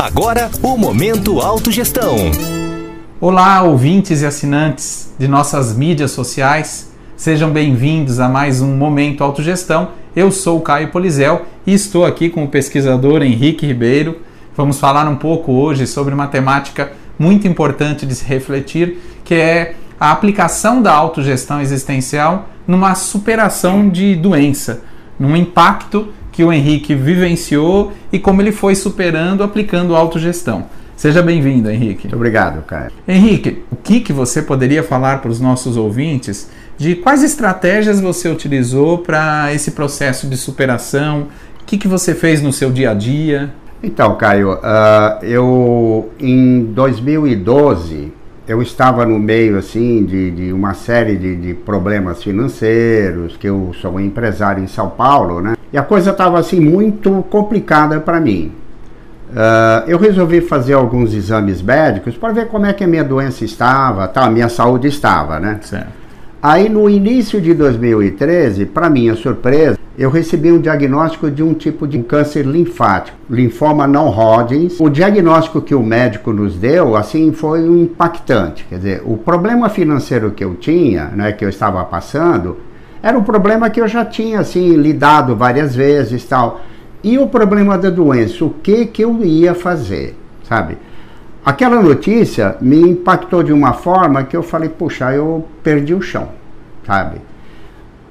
Agora, o Momento Autogestão. Olá, ouvintes e assinantes de nossas mídias sociais. Sejam bem-vindos a mais um Momento Autogestão. Eu sou o Caio Polizel e estou aqui com o pesquisador Henrique Ribeiro. Vamos falar um pouco hoje sobre uma temática muito importante de se refletir, que é a aplicação da autogestão existencial numa superação de doença, num impacto que o Henrique vivenciou e como ele foi superando aplicando autogestão. Seja bem-vindo, Henrique. Muito obrigado, Caio. Henrique, o que, que você poderia falar para os nossos ouvintes de quais estratégias você utilizou para esse processo de superação? O que, que você fez no seu dia a dia? Então, Caio, uh, eu em 2012 eu estava no meio assim de, de uma série de, de, problemas financeiros, que eu sou um empresário em São Paulo, né? E a coisa estava assim muito complicada para mim. Uh, eu resolvi fazer alguns exames médicos para ver como é que a minha doença estava, tá, a minha saúde estava, né? Certo. Aí no início de 2013, para minha surpresa, eu recebi um diagnóstico de um tipo de câncer linfático, linfoma não Hodgkin. O diagnóstico que o médico nos deu, assim, foi impactante. Quer dizer, o problema financeiro que eu tinha, né, que eu estava passando, era um problema que eu já tinha, assim, lidado várias vezes tal. E o problema da doença, o que que eu ia fazer, sabe? Aquela notícia me impactou de uma forma que eu falei, puxa, eu perdi o chão, sabe?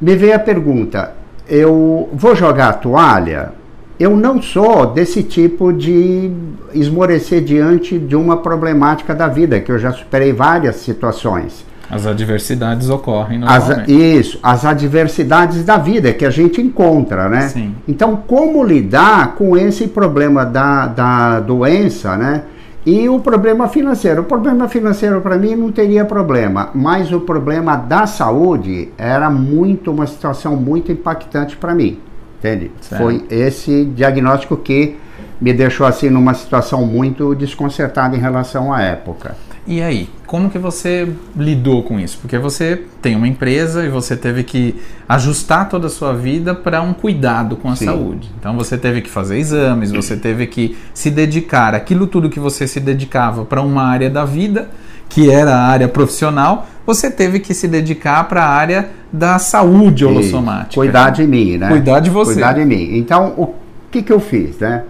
Me veio a pergunta, eu vou jogar a toalha? Eu não sou desse tipo de esmorecer diante de uma problemática da vida, que eu já superei várias situações. As adversidades ocorrem normalmente. As, isso, as adversidades da vida que a gente encontra, né? Sim. Então, como lidar com esse problema da, da doença, né? E o problema financeiro. O problema financeiro para mim não teria problema, mas o problema da saúde era muito uma situação muito impactante para mim. Entende? Certo. Foi esse diagnóstico que me deixou assim numa situação muito desconcertada em relação à época. E aí, como que você lidou com isso? Porque você tem uma empresa e você teve que ajustar toda a sua vida para um cuidado com a Sim. saúde. Então você teve que fazer exames, você teve que se dedicar aquilo tudo que você se dedicava para uma área da vida, que era a área profissional, você teve que se dedicar para a área da saúde holossomática. Cuidar de mim, né? Cuidar de você. Cuidar de mim. Então, o que, que eu fiz, né?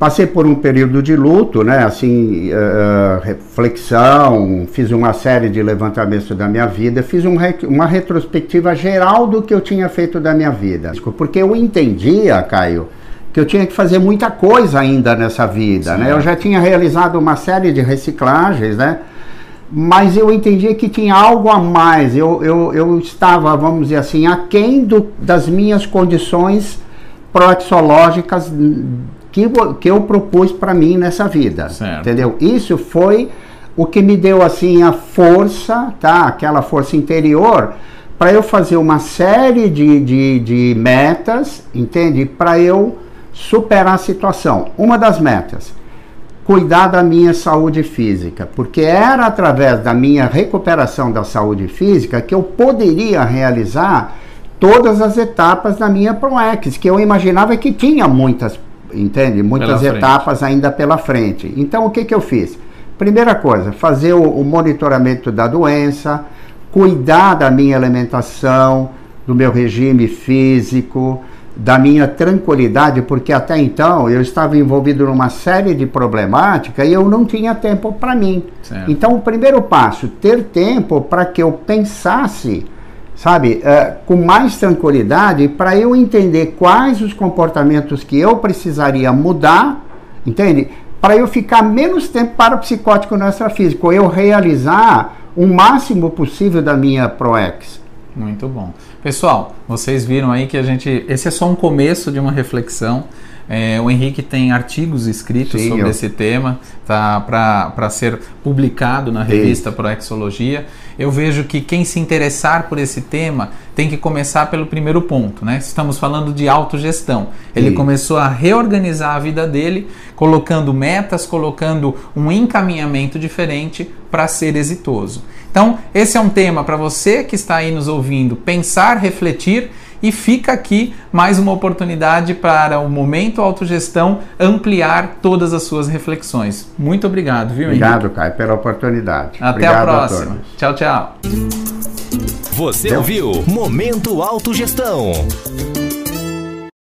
Passei por um período de luto, né? Assim, uh, reflexão, fiz uma série de levantamentos da minha vida, fiz um uma retrospectiva geral do que eu tinha feito da minha vida. Porque eu entendia, Caio, que eu tinha que fazer muita coisa ainda nessa vida, né? Eu já tinha realizado uma série de reciclagens, né? Mas eu entendia que tinha algo a mais. Eu, eu, eu estava, vamos dizer assim, aquém do, das minhas condições proexológicas que, que eu propus para mim nessa vida. Certo. Entendeu? Isso foi o que me deu assim a força, tá? Aquela força interior para eu fazer uma série de, de, de metas, entende? Para eu superar a situação. Uma das metas, cuidar da minha saúde física, porque era através da minha recuperação da saúde física que eu poderia realizar todas as etapas da minha ProEx, que eu imaginava que tinha muitas entende? Muitas etapas ainda pela frente. Então, o que, que eu fiz? Primeira coisa, fazer o, o monitoramento da doença, cuidar da minha alimentação, do meu regime físico, da minha tranquilidade, porque até então eu estava envolvido numa série de problemática e eu não tinha tempo para mim. Certo. Então, o primeiro passo, ter tempo para que eu pensasse sabe, uh, com mais tranquilidade para eu entender quais os comportamentos que eu precisaria mudar, entende? Para eu ficar menos tempo para o psicótico no extrafísico, eu realizar o máximo possível da minha ProEx. Muito bom. Pessoal, vocês viram aí que a gente. Esse é só um começo de uma reflexão. É, o Henrique tem artigos escritos Sim, sobre eu... esse tema, tá para ser publicado na revista Proexologia. Eu vejo que quem se interessar por esse tema tem que começar pelo primeiro ponto, né? Estamos falando de autogestão. Ele começou a reorganizar a vida dele, colocando metas, colocando um encaminhamento diferente para ser exitoso. Então, esse é um tema para você que está aí nos ouvindo pensar, refletir E fica aqui mais uma oportunidade para o Momento Autogestão ampliar todas as suas reflexões. Muito obrigado, viu, Obrigado, Henrique? Caio, pela oportunidade. Até obrigado a próxima. A tchau, tchau. Você ouviu Momento Autogestão.